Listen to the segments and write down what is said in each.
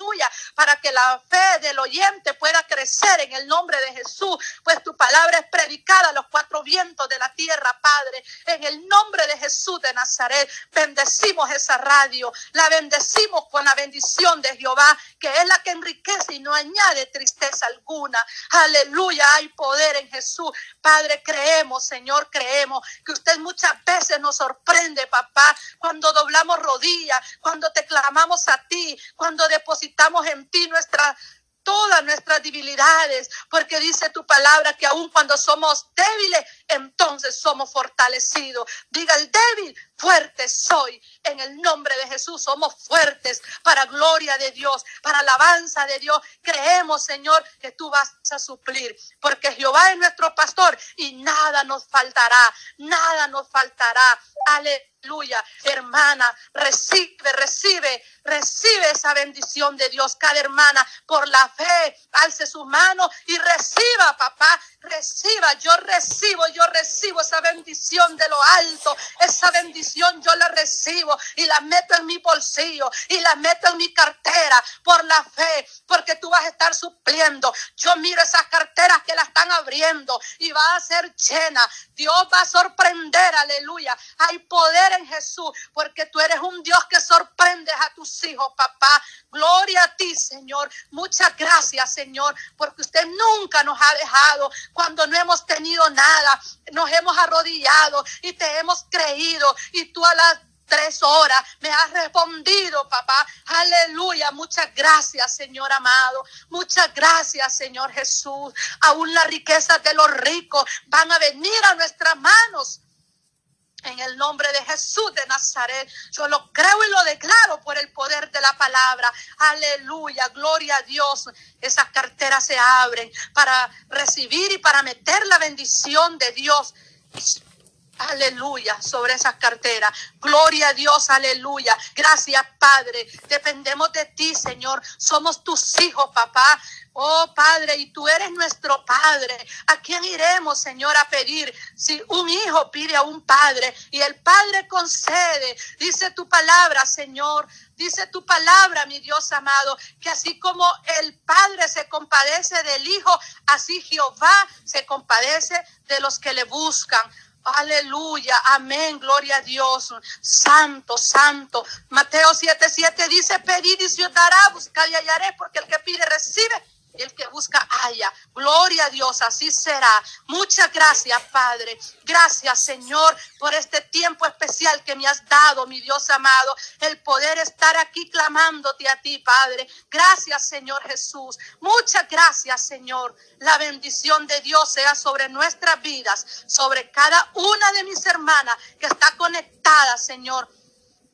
suya para que la fe del oyente pueda crecer en el nombre de Jesús, pues tu palabra es predicada a los cuatro vientos de la tierra, Padre, en el nombre de Jesús de Nazaret. Bendecimos esa radio, la bendecimos con la bendición de Jehová, que es la que enriquece y no añade tristeza alguna. Aleluya, hay poder en Jesús. Padre, creemos, Señor, creemos que usted muchas veces nos sorprende, papá, cuando doblamos rodillas, cuando te clamamos a ti, cuando depositamos en ti nuestra todas nuestras debilidades, porque dice tu palabra que aun cuando somos débiles, entonces somos fortalecidos. Diga el débil, fuerte soy. En el nombre de Jesús somos fuertes para gloria de Dios, para alabanza de Dios. Creemos, Señor, que tú vas a suplir, porque Jehová es nuestro pastor y nada nos faltará, nada nos faltará. Aleluya, hermana, recibe, recibe, recibe esa bendición de Dios. Cada hermana, por la fe, alce sus manos y reciba, papá, reciba. Yo recibo, yo recibo esa bendición de lo alto, esa bendición yo la recibo y la meto en mi bolsillo y la meto en mi cartera por la fe, porque tú vas a estar supliendo. Yo miro esas carteras que la están abriendo y va a ser llena. Dios va a sorprender, aleluya. Hay poder en Jesús, porque tú eres un Dios que sorprendes a tus hijos, papá. Gloria a ti, Señor. Muchas gracias, Señor, porque usted nunca nos ha dejado cuando no hemos tenido nada. Nos hemos arrodillado y te hemos creído y tú a las tres horas me has respondido, papá. Aleluya. Muchas gracias, Señor amado. Muchas gracias, Señor Jesús. Aún las riquezas de los ricos van a venir a nuestras manos. En el nombre de Jesús de Nazaret, yo lo creo y lo declaro por el poder de la palabra. Aleluya, gloria a Dios. Esas carteras se abren para recibir y para meter la bendición de Dios Aleluya, sobre esas carteras. Gloria a Dios, aleluya. Gracias, Padre. Dependemos de ti, Señor. Somos tus hijos, papá. Oh Padre, y tú eres nuestro Padre. ¿A quién iremos, Señor, a pedir? Si un hijo pide a un Padre y el Padre concede, dice tu palabra, Señor, dice tu palabra, mi Dios amado, que así como el Padre se compadece del Hijo, así Jehová se compadece de los que le buscan. Aleluya, amén, gloria a Dios. Santo, santo. Mateo 7, 7 dice, pedid y se os dará, buscad y hallaré, porque el que pide recibe el que busca haya. Gloria a Dios, así será. Muchas gracias, Padre. Gracias, Señor, por este tiempo especial que me has dado, mi Dios amado. El poder estar aquí clamándote a ti, Padre. Gracias, Señor Jesús. Muchas gracias, Señor. La bendición de Dios sea sobre nuestras vidas, sobre cada una de mis hermanas que está conectada, Señor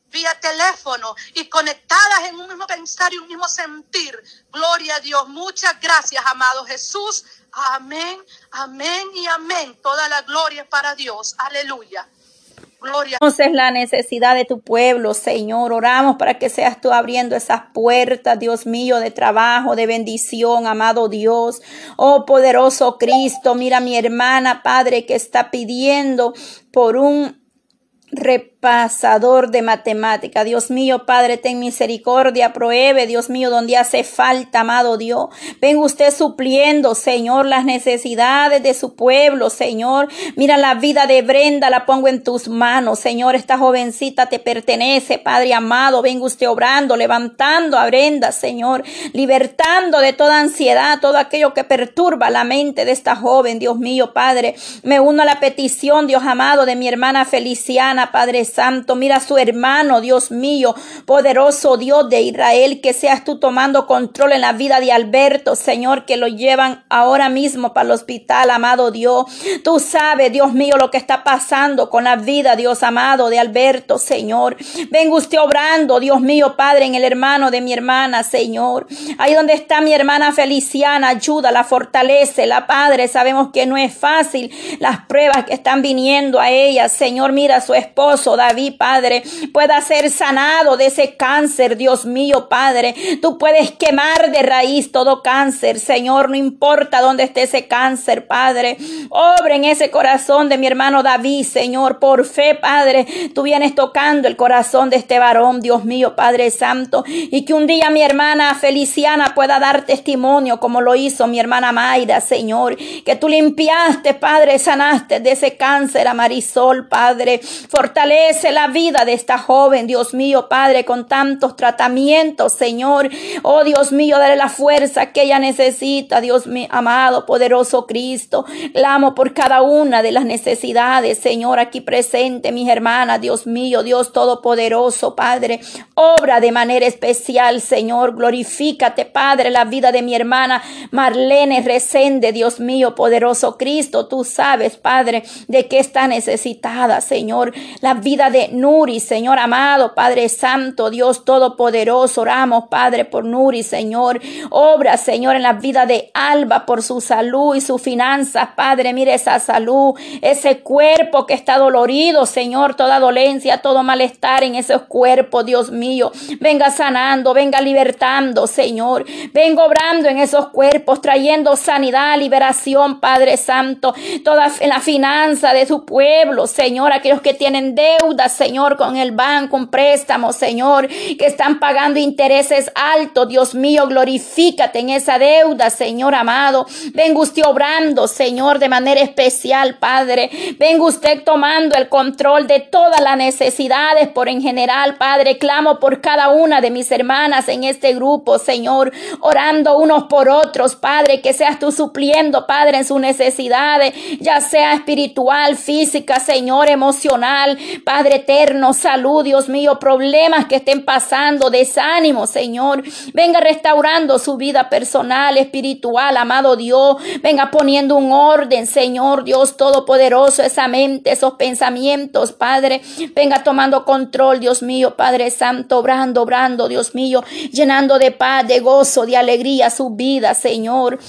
vía teléfono y conectadas en un mismo pensar y un mismo sentir. Gloria a Dios. Muchas gracias, amado Jesús. Amén, amén y amén. Toda la gloria es para Dios. Aleluya. Gloria. Entonces la necesidad de tu pueblo, Señor. Oramos para que seas tú abriendo esas puertas, Dios mío, de trabajo, de bendición, amado Dios. Oh poderoso Cristo, mira mi hermana, Padre, que está pidiendo por un repasador de matemática. Dios mío, Padre, ten misericordia, prohíbe, Dios mío, donde hace falta, amado Dios. Ven usted supliendo, Señor, las necesidades de su pueblo, Señor. Mira la vida de Brenda, la pongo en tus manos, Señor. Esta jovencita te pertenece, Padre amado. Venga usted obrando, levantando a Brenda, Señor, libertando de toda ansiedad, todo aquello que perturba la mente de esta joven, Dios mío, Padre. Me uno a la petición, Dios amado, de mi hermana Feliciana Padre Santo. Mira a su hermano, Dios mío, poderoso Dios de Israel, que seas tú tomando control en la vida de Alberto, Señor, que lo llevan ahora mismo para el hospital, amado Dios. Tú sabes, Dios mío, lo que está pasando con la vida, Dios amado, de Alberto, Señor. Venga usted obrando, Dios mío, Padre, en el hermano de mi hermana, Señor. Ahí donde está mi hermana Feliciana, ayuda, la fortalece, la Padre. Sabemos que no es fácil las pruebas que están viniendo a ella, Señor. Mira su esposo, David, Padre, pueda ser sanado de ese cáncer, Dios mío, Padre. Tú puedes quemar de raíz todo cáncer, Señor, no importa dónde esté ese cáncer, Padre. Obra en ese corazón de mi hermano David, Señor, por fe, Padre. Tú vienes tocando el corazón de este varón, Dios mío, Padre Santo, y que un día mi hermana Feliciana pueda dar testimonio como lo hizo mi hermana Mayra, Señor, que tú limpiaste, Padre, sanaste de ese cáncer a Marisol, Padre. Fortalece la vida de esta joven, Dios mío, Padre, con tantos tratamientos, Señor. Oh, Dios mío, dale la fuerza que ella necesita, Dios mío, amado, poderoso Cristo. Clamo por cada una de las necesidades, Señor, aquí presente, mis hermanas, Dios mío, Dios Todopoderoso, Padre. Obra de manera especial, Señor. Glorifícate, Padre, la vida de mi hermana Marlene Resende, Dios mío, poderoso Cristo. Tú sabes, Padre, de qué está necesitada, Señor. La vida de Nuri, Señor amado, Padre Santo, Dios Todopoderoso. Oramos, Padre, por Nuri, Señor. Obra, Señor, en la vida de Alba por su salud y sus finanzas, Padre. Mire esa salud, ese cuerpo que está dolorido, Señor. Toda dolencia, todo malestar en esos cuerpos, Dios mío. Venga sanando, venga libertando, Señor. Venga obrando en esos cuerpos, trayendo sanidad, liberación, Padre Santo. Toda la finanza de su pueblo, Señor. Aquellos que tienen Señor, con el banco, un préstamo, Señor, que están pagando intereses altos, Dios mío, glorifícate en esa deuda, Señor amado. Venga usted obrando, Señor, de manera especial, Padre. Venga usted tomando el control de todas las necesidades por en general, Padre. Clamo por cada una de mis hermanas en este grupo, Señor, orando unos por otros, Padre, que seas tú supliendo, Padre, en sus necesidades, ya sea espiritual, física, Señor, emocional, Padre eterno, salud, Dios mío, problemas que estén pasando, desánimo, Señor. Venga restaurando su vida personal, espiritual, amado Dios. Venga poniendo un orden, Señor, Dios Todopoderoso, esa mente, esos pensamientos, Padre. Venga tomando control, Dios mío, Padre Santo, obrando, obrando, Dios mío, llenando de paz, de gozo, de alegría su vida, Señor.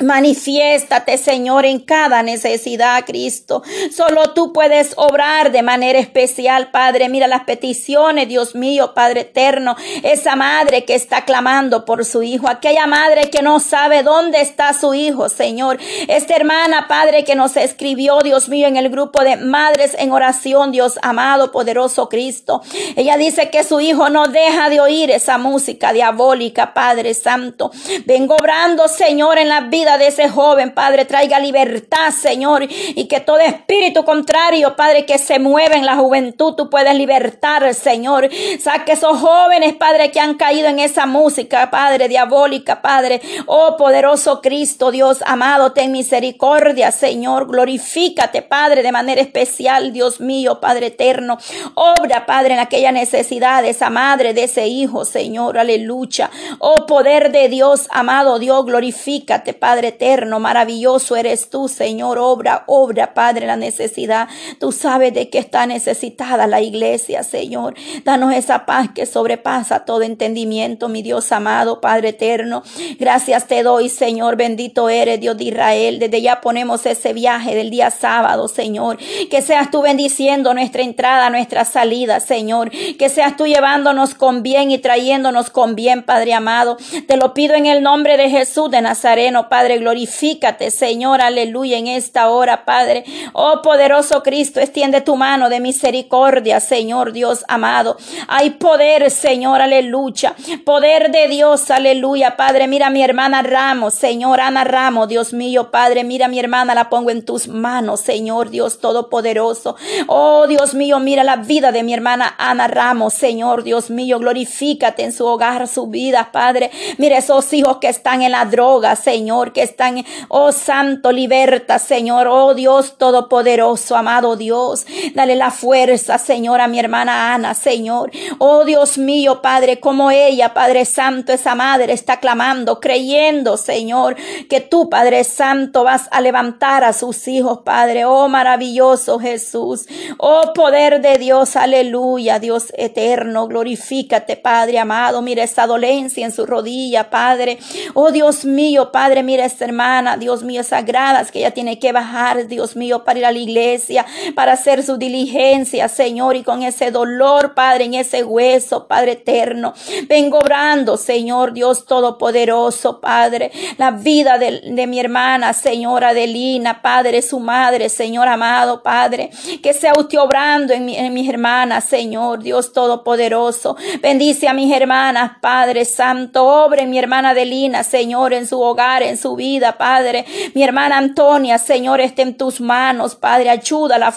Manifiéstate, Señor, en cada necesidad, Cristo. Solo tú puedes obrar de manera especial, Padre. Mira las peticiones, Dios mío, Padre eterno. Esa madre que está clamando por su hijo. Aquella madre que no sabe dónde está su hijo, Señor. Esta hermana, Padre, que nos escribió, Dios mío, en el grupo de madres en oración, Dios amado, poderoso Cristo. Ella dice que su hijo no deja de oír esa música diabólica, Padre Santo. Vengo obrando, Señor, en la vida de ese joven, Padre, traiga libertad, Señor, y que todo espíritu contrario, Padre, que se mueva en la juventud, tú puedes libertar, Señor. Saque esos jóvenes, Padre, que han caído en esa música, Padre, diabólica, Padre. Oh, poderoso Cristo, Dios amado, ten misericordia, Señor. Glorifícate, Padre, de manera especial, Dios mío, Padre eterno. Obra, Padre, en aquella necesidad de esa madre, de ese hijo, Señor. Aleluya. Oh, poder de Dios, amado Dios, glorifícate, Padre eterno, maravilloso eres tú, Señor. Obra, obra, Padre, la necesidad. Tú sabes de qué está necesitada la iglesia, Señor. Danos esa paz que sobrepasa todo entendimiento, mi Dios amado, Padre eterno. Gracias te doy, Señor. Bendito eres, Dios de Israel. Desde ya ponemos ese viaje del día sábado, Señor. Que seas tú bendiciendo nuestra entrada, nuestra salida, Señor. Que seas tú llevándonos con bien y trayéndonos con bien, Padre amado. Te lo pido en el nombre de Jesús de Nazareno, Padre glorifícate, Señor, aleluya, en esta hora, Padre. Oh poderoso Cristo, extiende tu mano de misericordia, Señor Dios amado. Hay poder, Señor, aleluya. Poder de Dios, aleluya, Padre. Mira mi hermana Ramos, Señor, Ana Ramos, Dios mío, Padre. Mira mi hermana, la pongo en tus manos, Señor Dios Todopoderoso. Oh Dios mío, mira la vida de mi hermana Ana Ramos, Señor Dios mío, glorifícate en su hogar, su vida, Padre. Mira esos hijos que están en la droga, Señor, que están, oh Santo, liberta, Señor, oh Dios Todopoderoso, amado Dios, dale la fuerza, Señor, a mi hermana Ana, Señor, oh Dios mío, Padre, como ella, Padre Santo, esa madre está clamando, creyendo, Señor, que tú, Padre Santo, vas a levantar a sus hijos, Padre, oh maravilloso Jesús, oh poder de Dios, aleluya, Dios eterno, glorifícate, Padre amado, mira esa dolencia en su rodilla, Padre, oh Dios mío, Padre, mira esta hermana, Dios mío, sagradas que ella tiene que bajar, Dios mío, para ir a la iglesia, para hacer su diligencia, Señor, y con ese dolor, Padre, en ese hueso, Padre eterno. Vengo obrando, Señor, Dios Todopoderoso, Padre, la vida de, de mi hermana, Señora Adelina, Padre, su madre, Señor amado, Padre, que sea usted obrando en, mi, mis hermanas, Señor, Dios Todopoderoso. Bendice a mis hermanas, Padre Santo, obre mi hermana Adelina, Señor, en su hogar, en su vida, Padre. Mi hermana Antonia, Señor, esté en tus manos, Padre, ayúdala,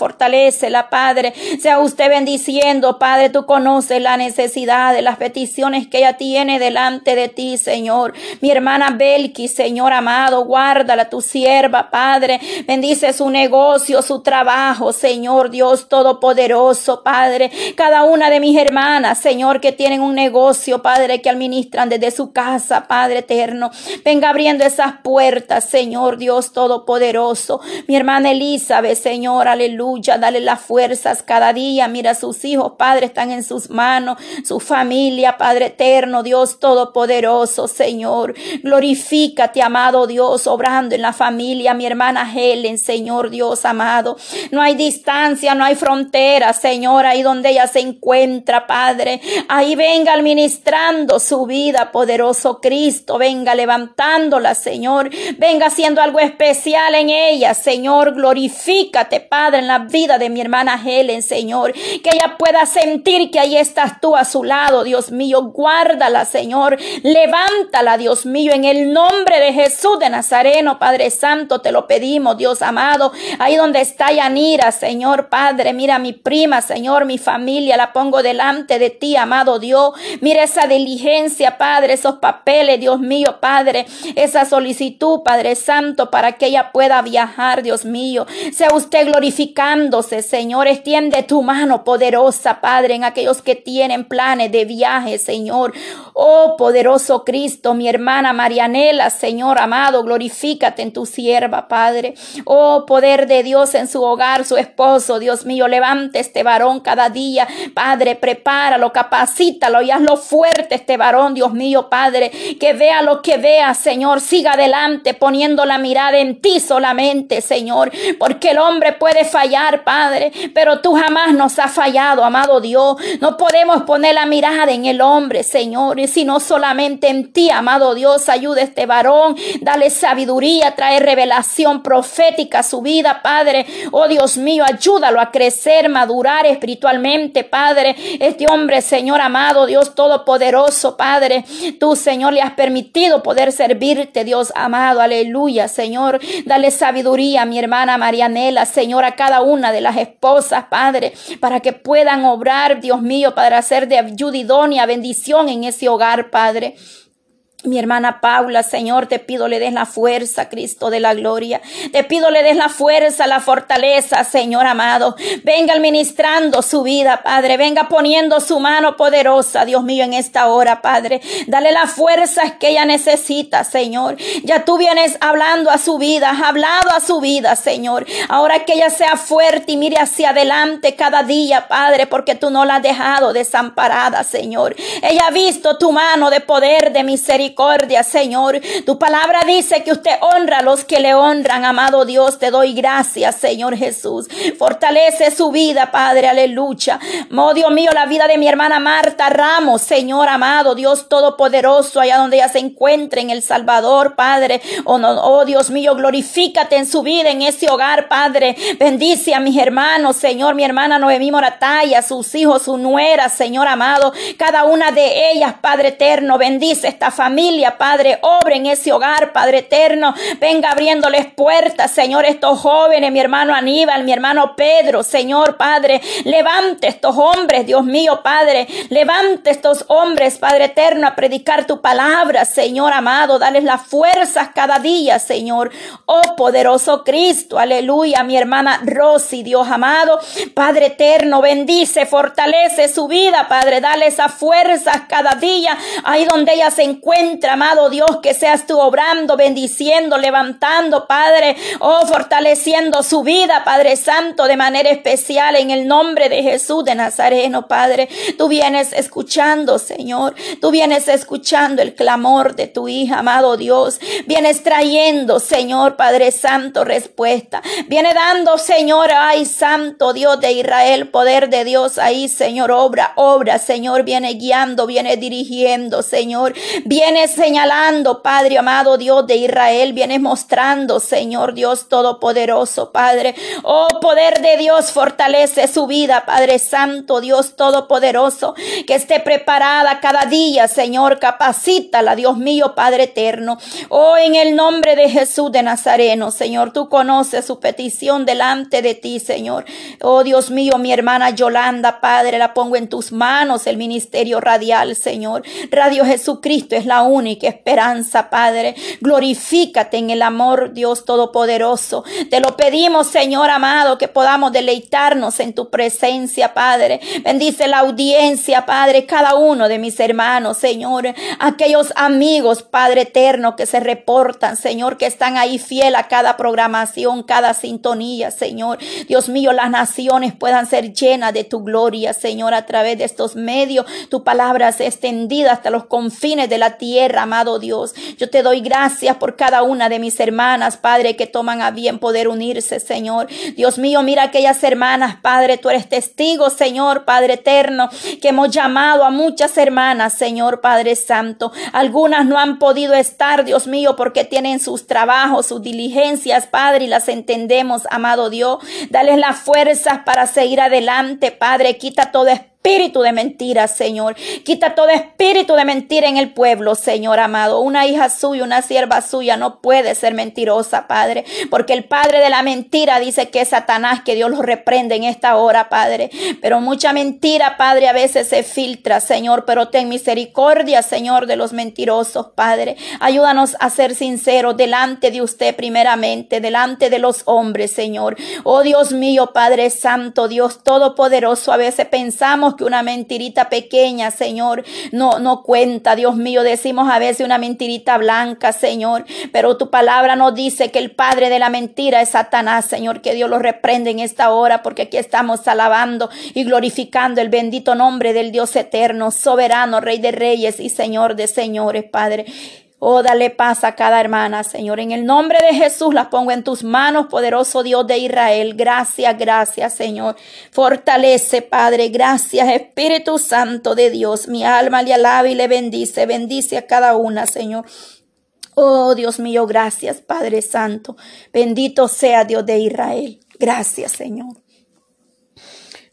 la Padre. Sea usted bendiciendo, Padre, tú conoces la necesidad de las peticiones que ella tiene delante de ti, Señor. Mi hermana Belki, Señor amado, guárdala, tu sierva, Padre. Bendice su negocio, su trabajo, Señor Dios Todopoderoso, Padre. Cada una de mis hermanas, Señor, que tienen un negocio, Padre, que administran desde su casa, Padre eterno. Venga abriendo esas puertas, Señor Dios Todopoderoso. Mi hermana Elizabeth, Señor, aleluya. Dale las fuerzas cada día. Mira, sus hijos, Padre, están en sus manos. Su familia, Padre eterno, Dios Todopoderoso, Señor. Glorifícate, amado Dios, obrando en la familia. Mi hermana Helen, Señor Dios amado. No hay distancia, no hay frontera, Señor, ahí donde ella se encuentra, Padre. Ahí venga administrando su vida, poderoso Cristo. Venga levantándola, Señor. Venga haciendo algo especial en ella, Señor. Glorifícate, Padre, en la vida de mi hermana Helen, Señor. Que ella pueda sentir que ahí estás tú a su lado, Dios mío. Guárdala, Señor. Levántala, Dios mío, en el nombre de Jesús de Nazareno, Padre Santo, te lo pedimos, Dios amado. Ahí donde está Yanira, Señor Padre, mira mi prima, Señor, mi familia, la pongo delante de ti, amado Dios. Mira esa diligencia, Padre, esos papeles, Dios mío, Padre, esa solicitud, Padre Santo, para que ella pueda viajar, Dios mío. Sea usted glorificándose, Señor. Extiende tu mano poderosa, Padre, en aquellos que tienen planes de viaje, Señor. Oh, poderoso Cristo, mi hermana Marianela, Señor amado, glorifícate en tu sierva, Padre. Oh, poder de Dios en su hogar, su esposo, Dios mío, levante este varón cada día, Padre, prepáralo, capacítalo y hazlo fuerte este varón, Dios mío, Padre, que vea lo que vea, Señor, siga adelante poniendo la mirada en ti solamente, Señor, porque el hombre puede fallar, Padre, pero tú jamás nos has fallado, amado Dios. No podemos poner la mirada en el hombre, Señor, sino solamente en ti, amado Dios. Ayuda a este varón, dale sabiduría, trae revelación profética a su vida, Padre. Oh Dios mío, ayúdalo a crecer, madurar espiritualmente, Padre. Este hombre, Señor amado, Dios todopoderoso, Padre. Tú, Señor, le has permitido poder servirte, Dios amado. Aleluya, Señor. Dale sabiduría a mi hermana Marianela, Señor, a cada una de las esposas, Padre, para que puedan obrar, Dios mío, para hacer de ayuda idónea, bendición en ese hogar, Padre. Mi hermana Paula, Señor, te pido le des la fuerza, Cristo de la gloria. Te pido le des la fuerza, la fortaleza, Señor amado. Venga administrando su vida, Padre. Venga poniendo su mano poderosa, Dios mío, en esta hora, Padre. Dale las fuerzas que ella necesita, Señor. Ya tú vienes hablando a su vida, has hablado a su vida, Señor. Ahora que ella sea fuerte y mire hacia adelante cada día, Padre, porque tú no la has dejado desamparada, Señor. Ella ha visto tu mano de poder, de misericordia Señor. Tu palabra dice que usted honra a los que le honran, amado Dios. Te doy gracias, Señor Jesús. Fortalece su vida, Padre, aleluya. Oh, Dios mío, la vida de mi hermana Marta Ramos, Señor amado, Dios Todopoderoso, allá donde ella se encuentre en El Salvador, Padre. Oh, oh Dios mío, glorifícate en su vida, en ese hogar, Padre. Bendice a mis hermanos, Señor, mi hermana Noemí Morataya, sus hijos, su nuera, Señor amado, cada una de ellas, Padre eterno, bendice esta familia Padre, obre en ese hogar, Padre eterno. Venga abriéndoles puertas, Señor, estos jóvenes, mi hermano Aníbal, mi hermano Pedro, Señor, Padre. Levante estos hombres, Dios mío, Padre. Levante estos hombres, Padre eterno, a predicar tu palabra, Señor amado. Dales las fuerzas cada día, Señor. Oh, poderoso Cristo, aleluya, mi hermana Rosy, Dios amado. Padre eterno, bendice, fortalece su vida, Padre. Dale esas fuerzas cada día, ahí donde ella se encuentra encuentra, amado Dios, que seas tú obrando, bendiciendo, levantando, Padre, oh, fortaleciendo su vida, Padre Santo, de manera especial en el nombre de Jesús de Nazareno, Padre. Tú vienes escuchando, Señor, tú vienes escuchando el clamor de tu hija, amado Dios. Vienes trayendo, Señor, Padre Santo, respuesta. Viene dando, Señor, ay, Santo Dios de Israel, poder de Dios ahí, Señor, obra, obra, Señor, viene guiando, viene dirigiendo, Señor, viene señalando, Padre amado Dios de Israel, viene mostrando, Señor Dios Todopoderoso, Padre. Oh, poder de Dios, fortalece su vida, Padre Santo, Dios Todopoderoso, que esté preparada cada día, Señor, capacítala, Dios mío, Padre eterno. Oh, en el nombre de Jesús de Nazareno, Señor, tú conoces su petición delante de ti, Señor. Oh, Dios mío, mi hermana Yolanda, Padre, la pongo en tus manos, el ministerio radial, Señor. Radio Jesucristo es la única esperanza, Padre. Glorifícate en el amor, Dios Todopoderoso. Te lo pedimos, Señor amado, que podamos deleitarnos en tu presencia, Padre. Bendice la audiencia, Padre, cada uno de mis hermanos, Señor. Aquellos amigos, Padre eterno, que se reportan, Señor, que están ahí fiel a cada programación, cada sintonía, Señor. Dios mío, las naciones puedan ser llenas de tu gloria, Señor, a través de estos medios. Tu palabra se extendida hasta los confines de la tierra, amado Dios. Yo te doy gracias por cada una de mis hermanas, Padre, que toman a bien poder unirse, Señor. Dios mío, mira aquellas hermanas, Padre, tú eres testigo, Señor, Padre eterno, que hemos llamado a muchas hermanas, Señor, Padre Santo. Algunas no han podido estar, Dios mío, porque tienen sus trabajos, sus diligencias, Padre, y las entendemos, amado Dios. Dales las fuerzas para seguir adelante, Padre. Quita todo espíritu espíritu de mentira, Señor. Quita todo espíritu de mentira en el pueblo, Señor amado. Una hija suya, una sierva suya no puede ser mentirosa, Padre, porque el padre de la mentira dice que es Satanás, que Dios lo reprende en esta hora, Padre. Pero mucha mentira, Padre, a veces se filtra, Señor, pero ten misericordia, Señor, de los mentirosos, Padre. Ayúdanos a ser sinceros delante de usted primeramente, delante de los hombres, Señor. Oh Dios mío, Padre Santo, Dios Todopoderoso, a veces pensamos que una mentirita pequeña, Señor, no, no cuenta. Dios mío, decimos a veces una mentirita blanca, Señor, pero tu palabra nos dice que el padre de la mentira es Satanás, Señor, que Dios lo reprende en esta hora, porque aquí estamos alabando y glorificando el bendito nombre del Dios eterno, soberano, Rey de reyes y Señor de señores, Padre. Oh, dale paz a cada hermana, Señor. En el nombre de Jesús las pongo en tus manos, poderoso Dios de Israel. Gracias, gracias, Señor. Fortalece, Padre. Gracias, Espíritu Santo de Dios. Mi alma le alaba y le bendice. Bendice a cada una, Señor. Oh, Dios mío, gracias, Padre Santo. Bendito sea Dios de Israel. Gracias, Señor.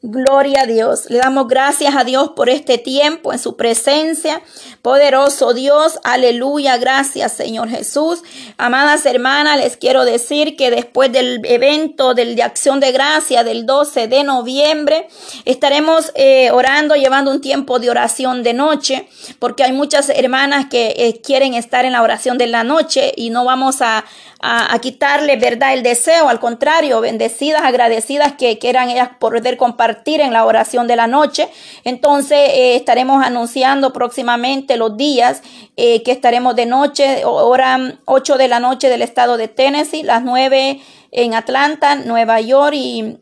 Gloria a Dios. Le damos gracias a Dios por este tiempo en su presencia. Poderoso Dios. Aleluya. Gracias Señor Jesús. Amadas hermanas, les quiero decir que después del evento del de acción de gracia del 12 de noviembre, estaremos eh, orando, llevando un tiempo de oración de noche, porque hay muchas hermanas que eh, quieren estar en la oración de la noche y no vamos a, a, quitarle, ¿verdad?, el deseo. Al contrario, bendecidas, agradecidas que quieran ellas poder compartir en la oración de la noche. Entonces, eh, estaremos anunciando próximamente los días eh, que estaremos de noche, hora 8 de la noche del estado de Tennessee, las 9 en Atlanta, Nueva York y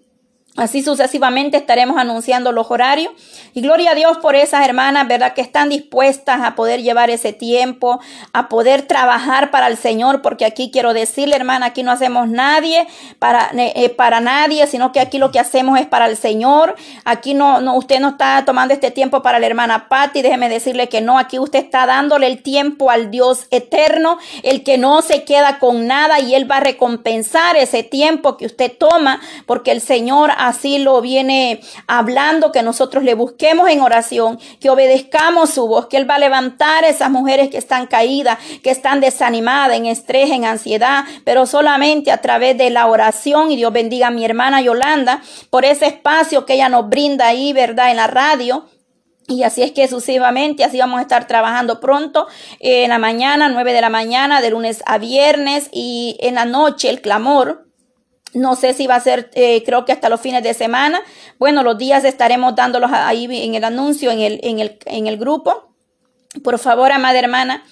Así sucesivamente estaremos anunciando los horarios. Y gloria a Dios por esas hermanas, ¿verdad? Que están dispuestas a poder llevar ese tiempo, a poder trabajar para el Señor, porque aquí quiero decirle, hermana, aquí no hacemos nadie para, eh, para nadie, sino que aquí lo que hacemos es para el Señor. Aquí no, no, usted no está tomando este tiempo para la hermana Patti, déjeme decirle que no, aquí usted está dándole el tiempo al Dios eterno, el que no se queda con nada y Él va a recompensar ese tiempo que usted toma, porque el Señor ha así lo viene hablando, que nosotros le busquemos en oración, que obedezcamos su voz, que Él va a levantar a esas mujeres que están caídas, que están desanimadas, en estrés, en ansiedad, pero solamente a través de la oración. Y Dios bendiga a mi hermana Yolanda por ese espacio que ella nos brinda ahí, ¿verdad? En la radio. Y así es que sucesivamente, así vamos a estar trabajando pronto, en la mañana, 9 de la mañana, de lunes a viernes, y en la noche el clamor, no sé si va a ser, eh, creo que hasta los fines de semana. Bueno, los días estaremos dándolos ahí en el anuncio, en el, en el, en el grupo. Por favor, amada hermana,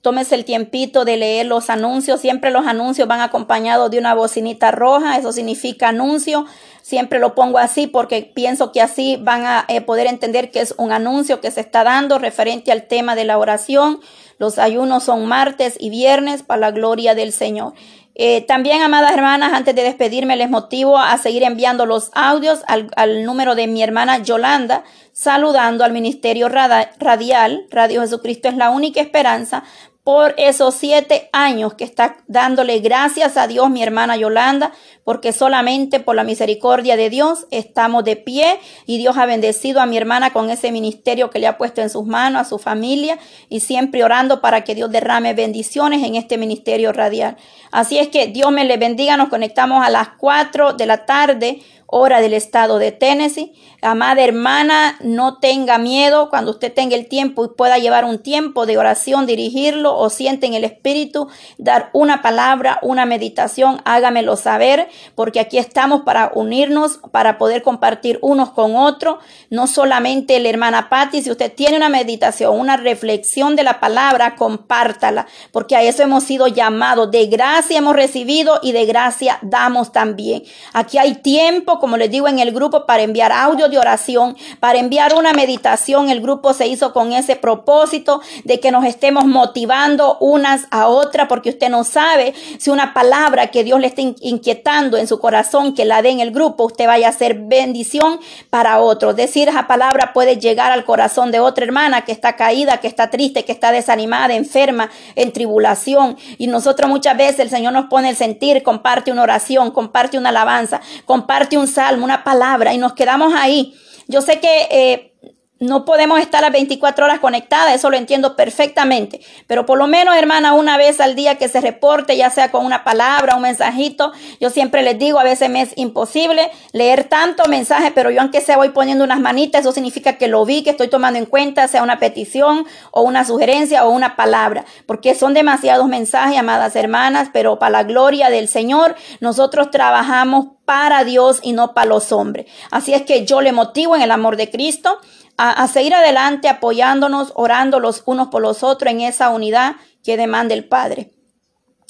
tómese el tiempito de leer los anuncios. Siempre los anuncios van acompañados de una bocinita roja, eso significa anuncio. Siempre lo pongo así porque pienso que así van a eh, poder entender que es un anuncio que se está dando referente al tema de la oración. Los ayunos son martes y viernes para la gloria del Señor. Eh, también, amadas hermanas, antes de despedirme, les motivo a seguir enviando los audios al, al número de mi hermana Yolanda, saludando al Ministerio Radial. Radio Jesucristo es la única esperanza por esos siete años que está dándole gracias a Dios mi hermana Yolanda, porque solamente por la misericordia de Dios estamos de pie y Dios ha bendecido a mi hermana con ese ministerio que le ha puesto en sus manos, a su familia y siempre orando para que Dios derrame bendiciones en este ministerio radial. Así es que Dios me le bendiga, nos conectamos a las cuatro de la tarde hora del estado de Tennessee. Amada hermana, no tenga miedo cuando usted tenga el tiempo y pueda llevar un tiempo de oración, dirigirlo o siente en el espíritu, dar una palabra, una meditación, hágamelo saber, porque aquí estamos para unirnos, para poder compartir unos con otros. No solamente la hermana Patti, si usted tiene una meditación, una reflexión de la palabra, compártala, porque a eso hemos sido llamados. De gracia hemos recibido y de gracia damos también. Aquí hay tiempo como les digo en el grupo, para enviar audio de oración, para enviar una meditación. El grupo se hizo con ese propósito de que nos estemos motivando unas a otras, porque usted no sabe si una palabra que Dios le está inquietando en su corazón, que la dé en el grupo, usted vaya a ser bendición para otros. Decir esa palabra puede llegar al corazón de otra hermana que está caída, que está triste, que está desanimada, enferma, en tribulación. Y nosotros muchas veces el Señor nos pone el sentir, comparte una oración, comparte una alabanza, comparte un salmo, una palabra y nos quedamos ahí. Yo sé que eh, no podemos estar las 24 horas conectadas, eso lo entiendo perfectamente, pero por lo menos, hermana, una vez al día que se reporte, ya sea con una palabra, un mensajito, yo siempre les digo, a veces me es imposible leer tanto mensaje, pero yo aunque sea voy poniendo unas manitas, eso significa que lo vi, que estoy tomando en cuenta, sea una petición o una sugerencia o una palabra, porque son demasiados mensajes, amadas hermanas, pero para la gloria del Señor, nosotros trabajamos para Dios y no para los hombres. Así es que yo le motivo en el amor de Cristo a, seguir adelante apoyándonos, orando los unos por los otros en esa unidad que demanda el Padre.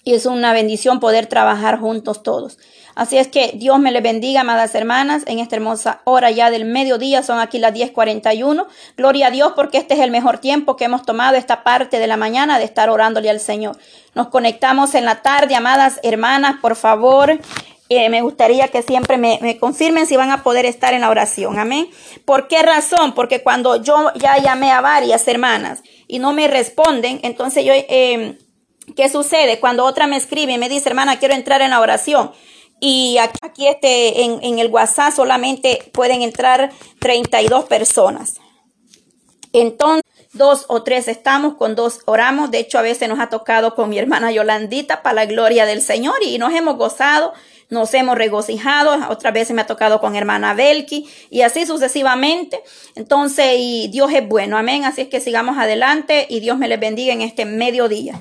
Y es una bendición poder trabajar juntos todos. Así es que Dios me le bendiga, amadas hermanas, en esta hermosa hora ya del mediodía, son aquí las 10:41. Gloria a Dios porque este es el mejor tiempo que hemos tomado esta parte de la mañana de estar orándole al Señor. Nos conectamos en la tarde, amadas hermanas, por favor, me gustaría que siempre me, confirmen si van a poder estar en la oración. Amén. ¿Por qué razón? Porque cuando yo ya llamé a varias hermanas y no me responden, entonces yo, eh, ¿qué sucede? Cuando otra me escribe y me dice, hermana, quiero entrar en la oración. Y aquí este, en, en el WhatsApp solamente pueden entrar 32 personas. Entonces, dos o tres estamos, con dos oramos. De hecho, a veces nos ha tocado con mi hermana Yolandita para la gloria del Señor y nos hemos gozado nos hemos regocijado, otra vez me ha tocado con hermana Belki y así sucesivamente. Entonces, y Dios es bueno, amén. Así es que sigamos adelante y Dios me les bendiga en este mediodía.